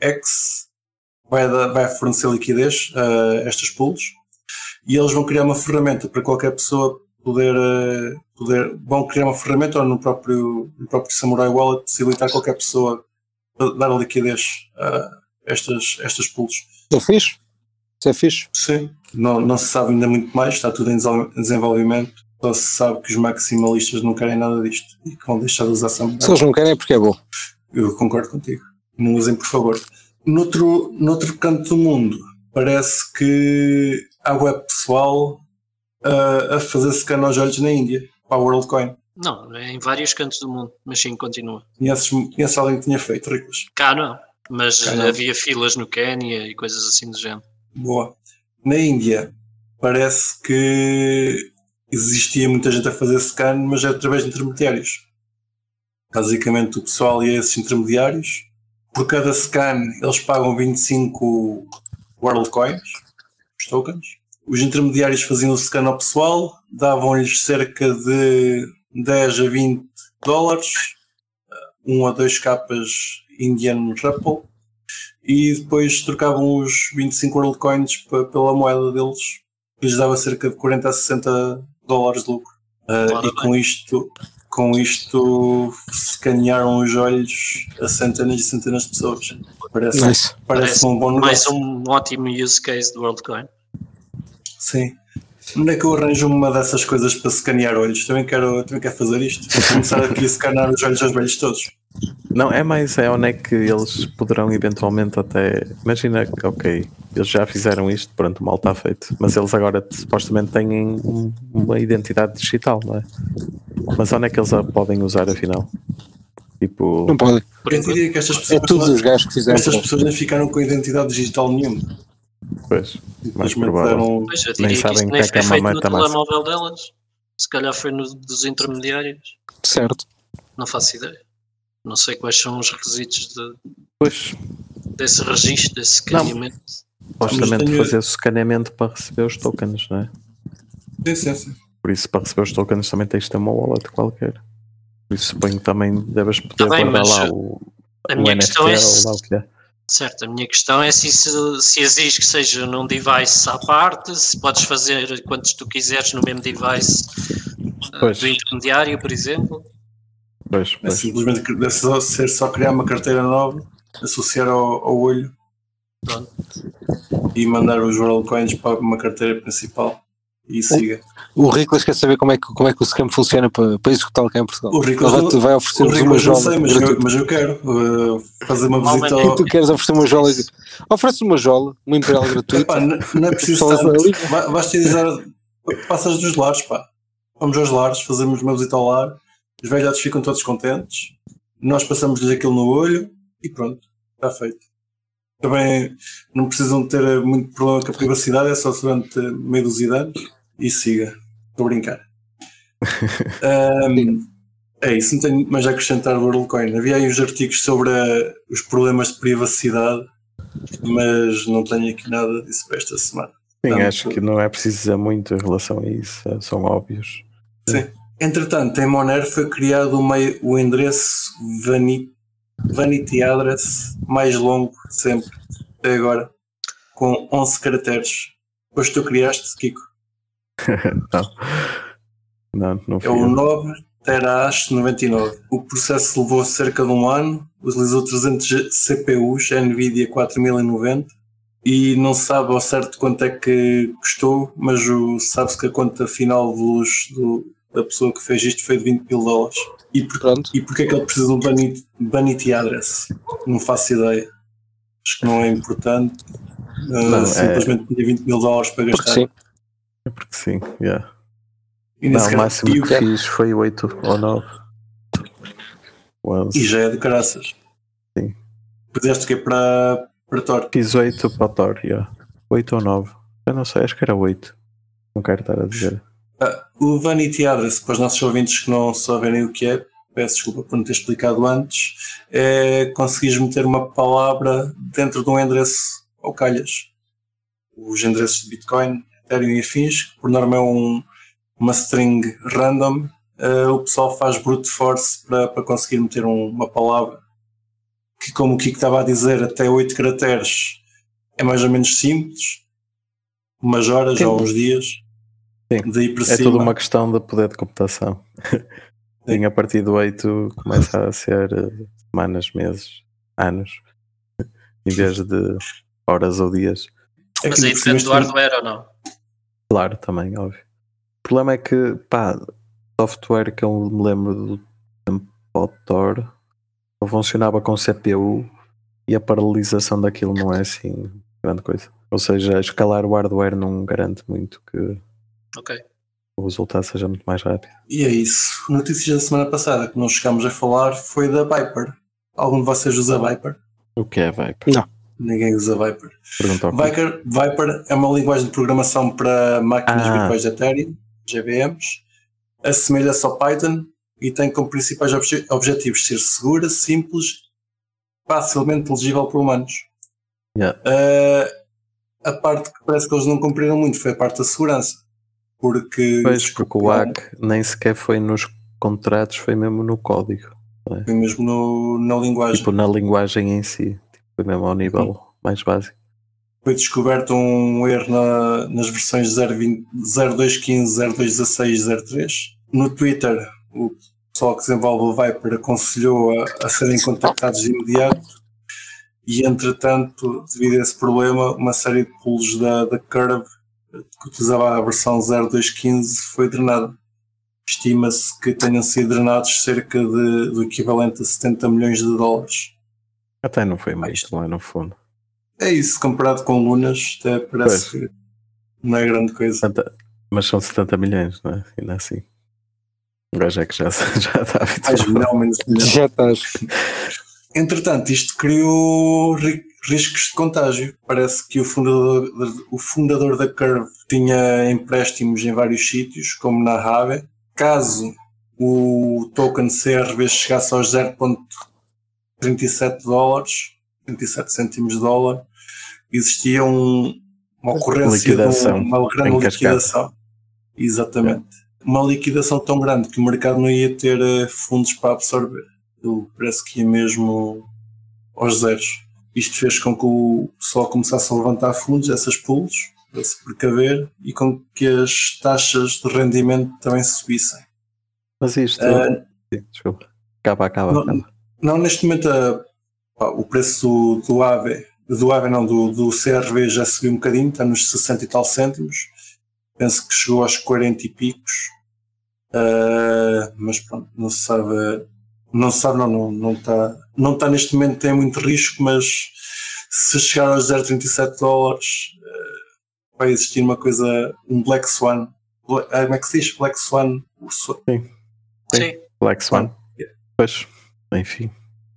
X vai, vai fornecer liquidez a estas pools e eles vão criar uma ferramenta para qualquer pessoa poder, eh, poder vão criar uma ferramenta ou no próprio, no próprio Samurai Wallet possibilitar qualquer pessoa a dar liquidez a estas, estas pools. Isso é fixe? Isso é fixe? Sim, Não, não se sabe ainda muito mais, está tudo em desenvolvimento. Só se sabe que os maximalistas não querem nada disto e que vão deixar de usar Samurai. Se eles não querem é porque é bom. Eu concordo contigo. Não usem, por favor. Noutro, noutro canto do mundo, parece que há web pessoal a, a fazer scan aos olhos na Índia, para a WorldCoin. Não, é em vários cantos do mundo, mas sim, continua. Conheces, conheces alguém que tinha feito, Ricos? Cá não, mas Cá não. havia filas no Quénia e coisas assim do género. Boa. Na Índia, parece que existia muita gente a fazer scan, mas é através de intermediários. Basicamente, o pessoal ia a esses intermediários. Por cada scan, eles pagam 25 World Coins, os tokens. Os intermediários faziam o scan ao pessoal, davam-lhes cerca de 10 a 20 dólares, um a dois capas Indian Rupple, e depois trocavam os 25 World Coins pela moeda deles, que lhes dava cerca de 40 a 60 dólares de lucro. Ora e com isto, com isto escanearam os olhos a centenas e centenas de pessoas. Parece, Nice. parece, Parece um bom Mais negócio. um ótimo use case do WorldCoin. Sim. Onde é que eu arranjo uma dessas coisas para escanear olhos? Também quero, também quero fazer isto. Vou começar aqui a escanear os olhos aos velhos todos. Não, é mais é onde é que eles poderão eventualmente até. Imagina que, ok, eles já fizeram isto, pronto, o mal está feito. Mas eles agora supostamente têm um- uma identidade digital, não é? Mas onde é que eles a podem usar afinal? Tipo, Não pode. Por Eu diria que estas É pessoas, todos os gajos que fizeram. estas pessoas nem ficaram com identidade digital nenhuma. Pois, mais provável. pois, eu nem que sabem o que é que é uma feito no telemóvel delas. Se calhar foi no dos intermediários. Certo. Não faço ideia. Não sei quais são os requisitos de- Pois, desse registro, desse escaneamento. supostamente tenho- fazer o escaneamento para receber os tokens, não é? Sim, sim, sim. Por isso, para receber os tokens também tens de ter uma wallet qualquer. Por isso, suponho que também deves poder Tá bem, guardar mas lá o, A o minha NFT questão é ou se, lá o que é. Certo, a minha questão é se, isso- se exige que seja num device à parte, se podes fazer quantos tu quiseres no mesmo device ah, Pois. do intermediário, por exemplo. Pois, É pois. simplesmente que deve só- ser só criar uma carteira nova, associar ao, ao olho Pronto. e mandar os World Coins para uma carteira principal e siga. O Riclas quer saber como é que, como é que o scam funciona para, para executar cá em Portugal. O Riclas vai, vai oferecer-nos uma jola. sei, mas eu, mas eu quero uh, fazer uma visita ao. Tu queres oferecer uma jola? Oferece uma jola, uma imperial gratuita. Pá, não, não é preciso tanto. Ba- Basta dizer, passas dos lares, pá. Vamos aos lares, fazemos uma visita ao lar, os velhotes ficam todos contentes, nós passamos-lhes aquilo no olho e pronto, está feito. Também não precisam ter muito problema com a privacidade, é só durante meio dúzia de anos e siga. Estou a brincar. Ahm, <laughs> é isso, não tenho mais a acrescentar o WorldCoin. Havia aí uns artigos sobre os problemas de privacidade, mas não tenho aqui nada disso para esta semana. Sim, Não, acho que não é preciso dizer muito em relação a isso, é- são óbvios. Entretanto, em Monero foi criado uma- o endereço Vanity, Vanity Address mais longo sempre, até agora, com 11 caracteres. Depois tu criaste, Kiko. <laughs> não, não, não É fui o eu. 9 terahash 99. O processo levou cerca de um ano, utilizou 300 G- CPUs, NVIDIA 4090, e não se sabe ao certo quanto é que custou, mas sabe-se que a conta final de luz do- da pessoa que fez isto foi de 20 mil dólares. E, por, Pronto. e porquê é que ele precisa de um vanity, vanity address? Não faço ideia. Acho que não é importante. Uh, Não, é- simplesmente tinha 20 mil dólares para Porque gastar. sim. É porque sim, yeah. E, Não, o máximo e o- que fiz foi 8 ou 9. O 11. E já é de caraças. Sim. Fizeste o quê? Para, para Tor? Fiz 8 para Thor, yeah. 8 ou 9. Eu não sei, acho que era 8. Não quero estar a dizer. Ah, o Vanity Address, para os nossos ouvintes que não souberem o que é, peço desculpa por não ter explicado antes, é conseguires meter uma palavra dentro de um endereço ao calhas. Os endereços de Bitcoin, Ethereum e afins, que por norma é um, uma string random, ah, o pessoal faz brute force para, para conseguir meter um- uma palavra que, como o Kiko estava a dizer, até 8 caracteres é mais ou menos simples, umas horas Sim. ou uns dias. Sim. Daí para É cima. tudo uma questão de poder de computação. <laughs> Sim, a partir do 8 começa a ser eh, semanas, meses, anos, <laughs> em vez de horas ou dias. É Mas aí depende do hardware ou não? Claro, também, óbvio. O problema é que, pá, software que eu me lembro do tempo do Thor não funcionava com CPU e a paralisação daquilo não é assim grande coisa. Ou seja, escalar o hardware não garante muito que Ok. o resultado seja muito mais rápido. E é isso. Notícias da semana passada que nós chegámos a falar foi da Viper. Algum de vocês usa Viper? O que é Viper? Não. Ninguém usa Viper. Viper, Viper é uma linguagem de programação para máquinas Ah. virtuais de Ethereum, GVMs. Assemelha-se ao Python e tem como principais obje- objetivos ser segura, simples, facilmente legível por humanos. Yeah. Uh, a parte que parece que eles não cumpriram muito foi a parte da segurança. Porque, Pois, porque o hack nem sequer foi nos contratos, foi mesmo no código. foi mesmo no- na linguagem. Tipo, na linguagem em si. Foi mesmo ao nível mais básico. foi descoberto um erro na- nas versões 0.20 0215, 0216, 03. No Twitter, o pessoal que desenvolve o Viper aconselhou a, a serem contactados de imediato e, entretanto, devido a esse problema, uma série de pools da, da Curve que utilizava a versão 0215 foi drenada. Estima-se que tenham sido drenados cerca de, do equivalente a 70 milhões de dólares. Até não foi muito lá no fundo. É isso, comparado com Lunas, até parece que não é grande coisa. 70 mas são 70 milhões, não é? Ainda assim. O gajo é que já, <laughs> já está Mais habituado. milhão, menos milhão. Já estás. Entretanto, isto criou ri- riscos de contágio. Parece que o fundador, o fundador da Curve tinha empréstimos em vários sítios, como na Rave. Caso o token CRV chegasse aos 0.37 dólares, 37 cêntimos de dólar, existia um- uma ocorrência Liquidação de um- uma grande liquidação. Exatamente. Uma liquidação tão grande que o mercado não ia ter eh, fundos para absorver. Ele parece que ia mesmo aos zeros. Isto fez com que o pessoal começasse a levantar fundos, essas pools, para se precaver e com que as taxas de rendimento também subissem. Mas isto. Sim, Desculpa. Acaba, acaba, Não, acaba. Não, neste momento a- pá, o preço do AVE, do AVE não, do, do CRV já subiu um bocadinho, está nos 60 e tal cêntimos. Penso que chegou aos 40 e picos. Ah, mas pronto, não se sabe. Não se sabe, não, não, não está. Não está neste momento, tem muito risco, mas se chegar aos 0,37 dólares ah, vai existir uma coisa, um Black Swan. Ah, Como é que se diz? Black Swan? O Swan- Sim. Sim. Black Swan. Pois, enfim.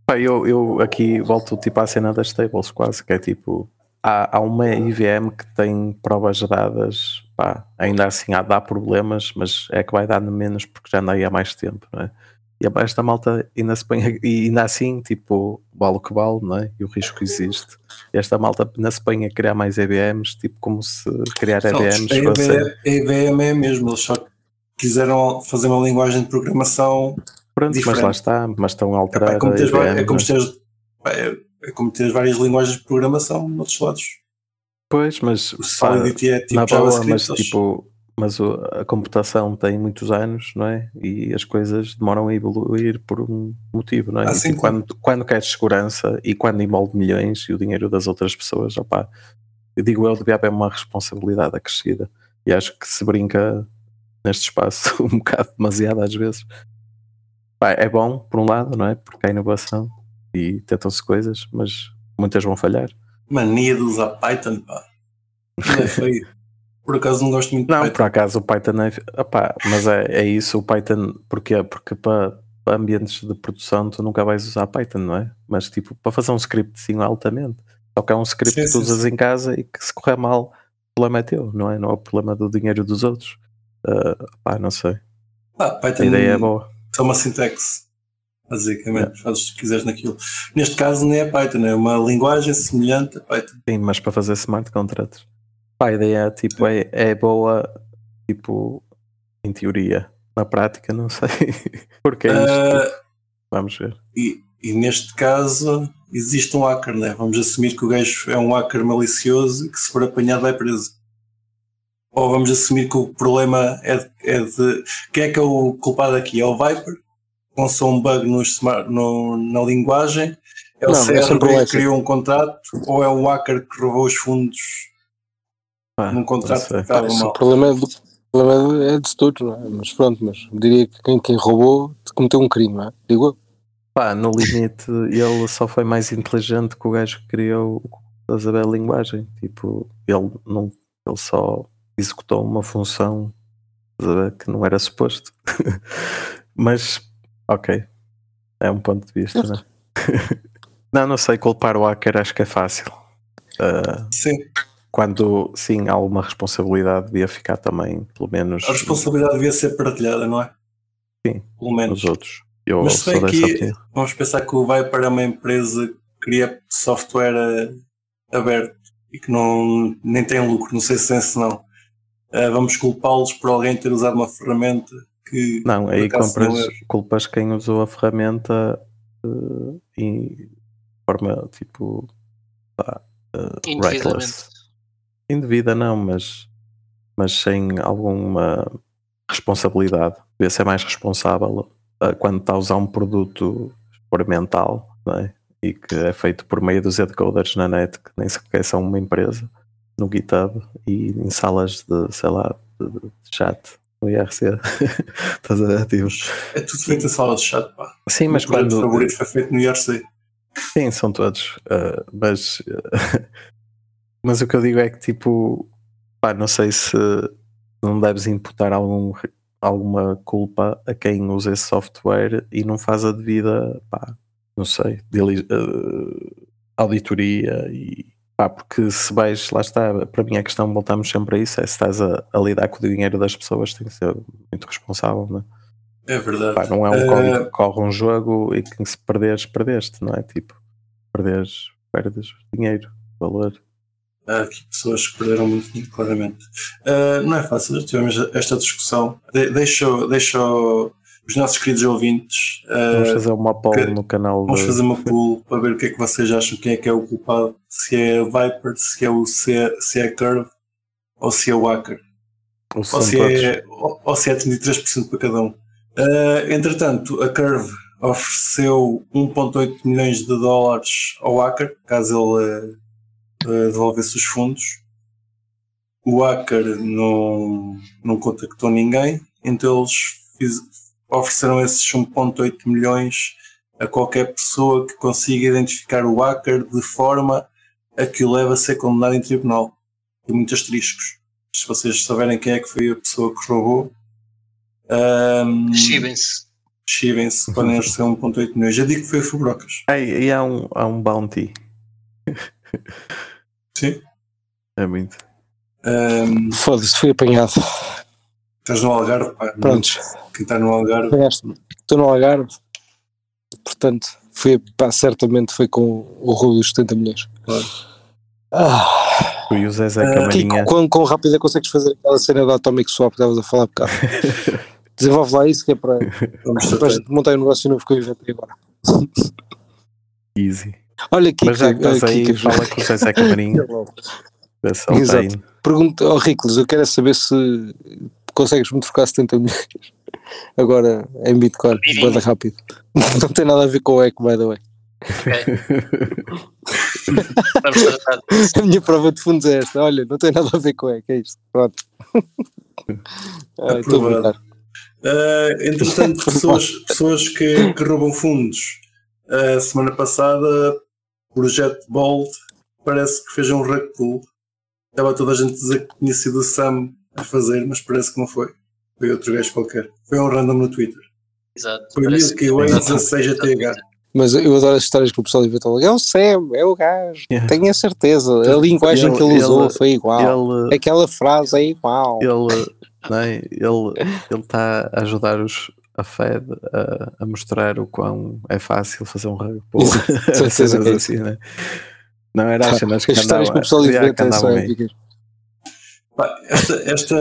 Eu, eu aqui volto tipo à cena das tables, quase, que é tipo. Há, há uma IVM que tem provas dadas, pá, ainda assim há, dá problemas, mas é que vai dar menos porque já anda aí há mais tempo, não é? E esta malta ainda se põe, e ainda assim, tipo, vale o que vale, não é? E o risco existe. E esta malta ainda se põe a criar mais EVMs, tipo, como se criar Não, EVMs a fosse. A EVM é mesmo, eles só quiseram fazer uma linguagem de programação. Pronto, mas diferente. lá está, mas estão a É, como teres, é EVM, como é? teres- é, é como teres várias linguagens de programação noutros lados. Pois, mas O pá, Solidity é tipo na boa, mas tipo, mas a computação tem muitos anos, não é? E as coisas demoram a evoluir por um motivo, não é? Ah, E, tipo, quando, quando queres segurança e quando envolve milhões e o dinheiro das outras pessoas, opá, eu digo eu, devia haver uma responsabilidade acrescida. E acho que se brinca neste espaço <laughs> um bocado demasiado às vezes. É bom, por um lado, não é? Porque há inovação e tentam-se coisas, mas muitas vão falhar. Mania de usar Python, pá. Não é feio. Por acaso não gosto muito de Não, Python. por acaso o Python é. opá, mas é, é isso, o Python. Porquê? Porque para, para ambientes de produção tu nunca vais usar Python, não é? Mas tipo, para fazer um scriptzinho altamente. Só que é um script Sim, que tu usas sim. em casa e que se correr mal, o problema é teu, não é? Não é o problema do dinheiro dos outros. Ah, pá, não sei. Pá, A Python ideia é boa. É uma sintaxe. Basicamente, fazes o que quiseres naquilo. Neste caso, nem é Python, é uma linguagem semelhante a Python. Sim, mas para fazer smart contracts. Pá, a ideia tipo, é, é boa, tipo, em teoria. Na prática, não sei. <laughs> Porque é isto. Ah, Vamos ver. E, e neste caso existe um hacker, né? Vamos assumir que o gajo é um hacker malicioso e que se for apanhado vai preso. Ou vamos assumir que o problema é de, é de- quem é que é o culpado aqui? É o Viper? Lançou um bug no, smart- no- na linguagem? É o Não, é que criou um contrato? Ou é o hacker que roubou os fundos Pá, num contrato que estava Isso, o mal. problema é, do, o problema é de todos, não é? Mas pronto, mas diria que quem, quem roubou cometeu um crime, não é? Digo eu. Pá, no limite, ele só foi mais inteligente que o gajo que criou o a linguagem. Tipo, ele, não, ele só executou uma função que não era suposto. <laughs> Mas, ok. É um ponto de vista, né? <laughs> não, não sei, culpar o hacker acho que é fácil. Ah, Sim, quando sim há alguma responsabilidade, devia ficar também, pelo menos, a responsabilidade devia ser partilhada, não é? Sim. Pelo menos. nos outros. Eu Mas se bem que opinião. vamos pensar que o vai para uma empresa que cria software aberto e que não, nem tem lucro, não sei se é se não. Eh, vamos culpá-los por alguém ter usado uma ferramenta que Não, aí acaso não compras, é. culpas quem usou a ferramenta eh, e de forma tipo pá, Indevidamente. reckless. Indevida não, mas, mas sem alguma responsabilidade. Devia ser mais responsável eh, quando está a usar um produto experimental não é? e que é feito por meia dúzia de coders na net que nem sequer são uma empresa no GitHub e em salas de, sei lá, de, de chat no IRC. <laughs> Estás a ver? Tipo, É tudo feito em sala de chat, pá. Sim, mas o meu quando. favorito foi feito no IRC. Sim, são todos. uh, mas. uh, <laughs> mas o que eu digo é que, tipo. Pá, não sei se não deves imputar algum, alguma culpa a quem usa esse software e não faz a devida. Pá, não sei. dili- uh, auditoria e. Pá, porque se vais, lá está, para mim a questão, voltamos sempre a isso, é se estás a, a lidar com o dinheiro das pessoas, tem que ser muito responsável, não é? É verdade. Pá, não é um Eh, código que corre um jogo e que se perderes, perdeste, não é? Tipo, perderes, perdes dinheiro, valor. Há aqui pessoas que perderam muito dinheiro, claramente. Ah, não é fácil, tivemos esta discussão. De, deixa, deixa os nossos queridos ouvintes. Vamos fazer uma poll que- no canal vamos de- fazer uma pool para ver o que é que vocês acham, quem é que é o culpado. Se é a Viper, se é o C, se é a Curve ou se é o Hacker. o Ou se, é, ou, ou se é 33% para cada um. Ah, entretanto, a Curve ofereceu 1,8 milhões de dólares ao hacker, caso ele ah, devolvesse os fundos. O hacker não, não contactou ninguém, então eles fiz- ofereceram esses 1,8 milhões a qualquer pessoa que consiga identificar o hacker de forma a que o leve a ser condenado em tribunal. Tem muitos asteriscos. Se vocês souberem quem é que foi a pessoa que roubou, um, Chivem-se. chivem-se, podem oferecer 1,8 milhões. Eu digo que foi o Fubrocas. E há um, há um bounty. Sim. É muito. Um, Foda-se, fui apanhado. Estás no Algarve, pá. Prontos, Quem está no Algarve. Estou no Algarve, portanto, foi, pá, certamente foi com o roubo dos 70 milhões. Claro. Ah, e o Zezé Ah, Kiko, Camarinha. quão, quão rápido é que consegues fazer aquela cena da Atomic Swap que estavas a falar há bocado? <laughs> Desenvolve lá isso que é para, para tratar. a gente montar um negócio novo que eu inventei agora. Easy. Olha, Mas já que estás eh, aí, fala com o Zezé Camarinha. se ele Exato. Pergunta ao Ricles, eu quero é saber se consegues-me trocar 70 milhões agora em Bitcoin, bada rápido. Não tem nada a ver com o ECO, by the way. Disso. <laughs> A minha prova de fundos é esta. Olha, não tem nada a ver com o ECO, é isto. Pronto. <laughs> Ah, Estou a brincar. Uh, entretanto, pessoas, pessoas que, que roubam fundos. A semana passada, o projeto Bold parece que fez um pull. Estava toda a gente a dizer que tinha sido o Sam a fazer, mas parece que não foi. Foi outro gajo qualquer. Foi um random no Twitter. Exato. Foi Milky Way que- 16 ATH. Mas eu adoro as histórias que o pessoal inventa logo. É o Sam, é o gajo. Yeah. Tenho a certeza. A linguagem Ele- que ele usou ele- foi igual. Ele, Aquela frase é igual. ele, é? ele está a ajudar os, a Fed a, a mostrar o quão é fácil fazer um rug pull. certeza é assim, né? Não era as cenas que As histórias que o pessoal inventa são andavam épicas. Esta, esta,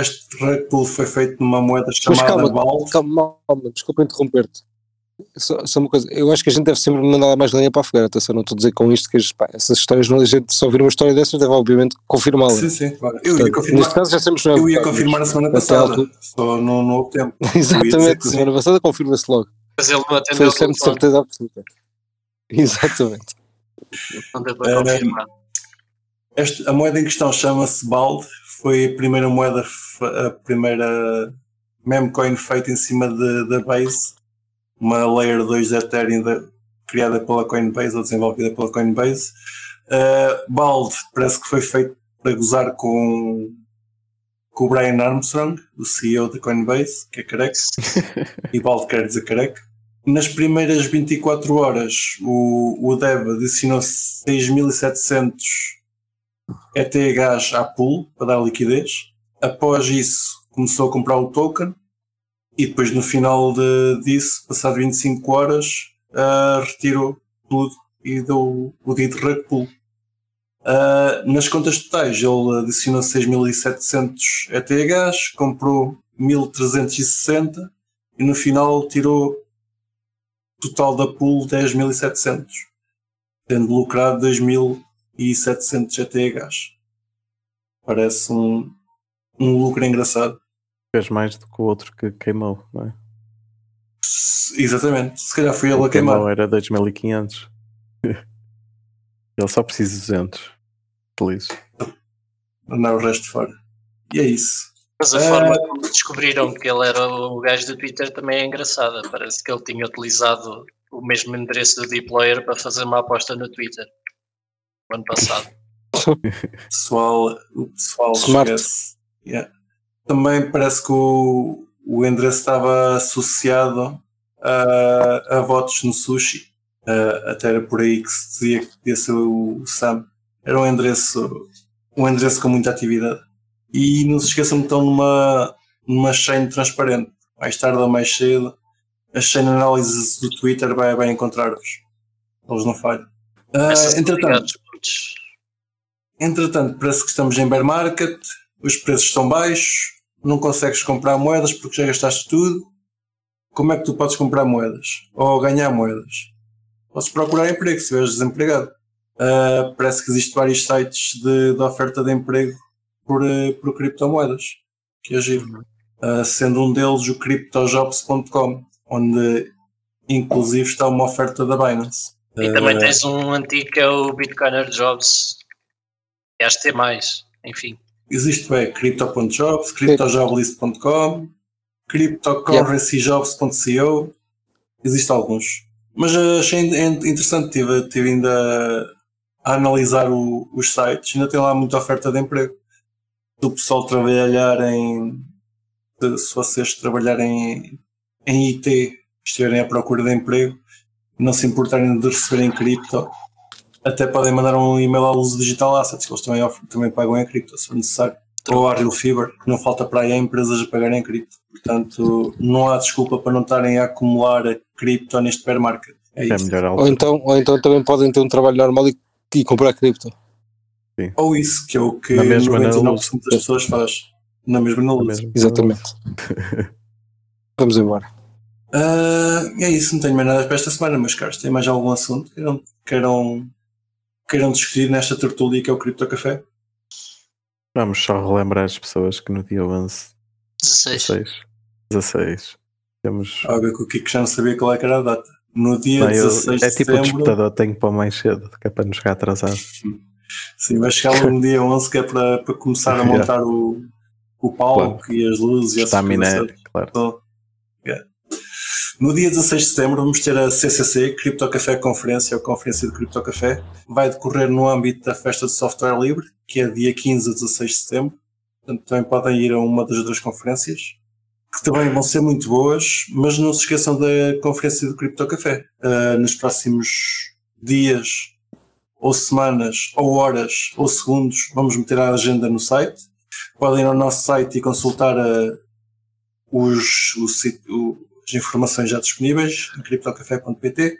este pull foi feito numa moeda Mas chamada calma, Bald. calma, calma, desculpa interromper-te. Só, só uma coisa, eu acho que a gente deve sempre mandar mais lenha para a fogueira, atenção, não estou a dizer com isto que pá, essas histórias, não, a gente só ouvir uma história dessas deve obviamente confirmá-la. Sim, sim, claro. Eu ia Portanto, confirmar, Neste caso já não é eu ia confirmar a semana passada. altura- Só não, não houve tempo. <laughs> mas- ia Exatamente, que a sim. semana passada confirma-se logo. Mas ele não Foi atendeu o sempre certeza absoluta. <laughs> Exatamente. Não deu para confirmar. A moeda em questão chama-se BALD, foi a primeira moeda, a primeira memcoin feita em cima da Base, uma Layer 2 de Ethereum de, criada pela Coinbase ou desenvolvida pela Coinbase. Uh, BALD parece que foi feito para gozar com, com o Brian Armstrong, o CEO da Coinbase, que é careca, <laughs> e BALD quer dizer careca. Nas primeiras 24 horas, o, o Dev adicionou 6.700 ETHs à pool para dar liquidez. Após isso, começou a comprar o token e depois no final de, disso, passado 25 horas, uh, retirou tudo e deu o dito rug pool. Uh, nas contas totais, ele adicionou 6.700 ETHs, comprou 1.360 e no final tirou total da pool 10.700, tendo lucrado 2.700 ETHs. Parece um, um lucro engraçado. Fez mais do que o outro que queimou, não é? Exatamente, se calhar foi ele a queimar. Queimou era 2500. ele só precisa de 200. Feliz. Andar o resto fora. E é isso. Mas a é... forma como descobriram que ele era o gajo do Twitter também é engraçada. Parece que ele tinha utilizado o mesmo endereço do Deployer para fazer uma aposta no Twitter no ano passado. <laughs> pessoal, o pessoal esquece. Yeah. Também parece que o, o endereço estava associado a, a votos no sushi. Uh, até era por aí que se dizia que podia ser o Sam. Era um endereço, um endereço com muita atividade. E não se esqueçam que estão numa, numa chain transparente. Mais tarde ou mais cedo, a chain análise do Twitter vai, vai encontrar-vos. Eles não falham. Uh, entretanto, entretanto, parece que estamos em bear market, os preços estão baixos, não consegues comprar moedas porque já gastaste tudo. Como é que tu podes comprar moedas? Ou ganhar moedas? Podes procurar emprego se estiveres desempregado. Uh, parece que existem vários sites de, de oferta de emprego por, uh, por criptomoedas, que é giro. Uh, sendo um deles o cryptojobs.com, onde inclusive está uma oferta da Binance. E também tens um antigo que é o Bitcoiner Jobs, que acho que tem mais, enfim. Existe é crypto.jobs, cryptojoblist.com, cryptocurrencyjobs.co, existem alguns. Mas achei interessante, estive, tive ainda a analisar o, os sites, ainda tem lá muita oferta de emprego. Do pessoal trabalhar em. Se vocês trabalharem em IT, estiverem à procura de emprego, não se importarem de receberem cripto, até podem mandar um e-mail à Luz Digital Assets, que eles também, também pagam em cripto, se for necessário. Ou à Real Fever, que não falta para aí a empresas a pagarem em cripto. Portanto, não há desculpa para não estarem a acumular cripto neste bear market. É, é melhor ou, então, ou então também podem ter um trabalho normal e, e comprar cripto. Sim. Ou isso, que é o que 99% das pessoas faz. Na mesma na luz. Exatamente. <laughs> Vamos embora. Uh, é isso, não tenho mais nada para esta semana, mas caros, tem mais algum assunto que queiram, queiram queiram discutir nesta tertúlia que é o Cripto Café? Vamos só relembrar as pessoas que no dia 11 16 16, 16 temos. Óbvio que o Kiko já não sabia qual é que era a data. No dia não, 16 eu, É tipo o despertador, tenho que pôr mais cedo, que é para não chegar atrasado. Sim, vai chegar logo no dia 11 que é para, para começar a <laughs> montar o, o palco claro. e as luzes e Está minério, claro. Então. No dia 16 de setembro vamos ter a CCC, Cripto Café Conferência, ou Conferência de Cripto Café. Vai decorrer no âmbito da Festa de Software Livre, que é dia 15 a 16 de setembro. Portanto, também podem ir a uma das duas conferências, que também vão ser muito boas, mas não se esqueçam da Conferência do Cripto Café. Uh, nos próximos dias, ou semanas, ou horas, ou segundos, vamos meter a agenda no site. Podem ir ao nosso site e consultar uh, os, o, o as informações já disponíveis em criptocafé.pt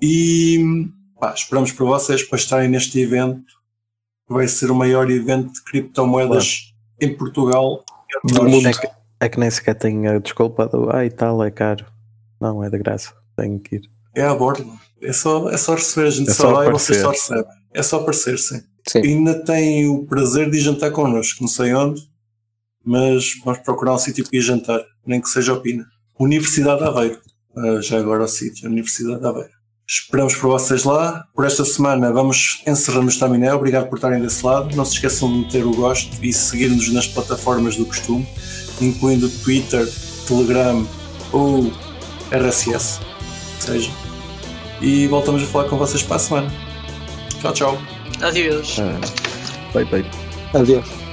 e pá, esperamos por vocês para estarem neste evento que vai ser o maior evento de criptomoedas claro. em Portugal do mundo. É que, é que nem sequer tem a desculpa do ah e tal, é caro. Não, é de graça, tenho que ir. É a bordo. É só, é só receber, a gente é só, vai e vocês só recebem. É só aparecer, sim. sim. ainda tem o prazer de jantar connosco, não sei onde, mas vamos procurar um sítio para ir jantar, nem que seja opina. Universidade de Aveiro. Uh, já agora o sítio, Universidade de Aveiro. Esperamos por vocês lá. Por esta semana vamos encerrando o Staminé. Obrigado por estarem desse lado. Não se esqueçam de meter o gosto e seguir-nos nas plataformas do costume, incluindo Twitter, Telegram ou RSS. Seja. E voltamos a falar com vocês para a semana. Tchau, tchau. Adeus. Ah, bye bye. Adeus.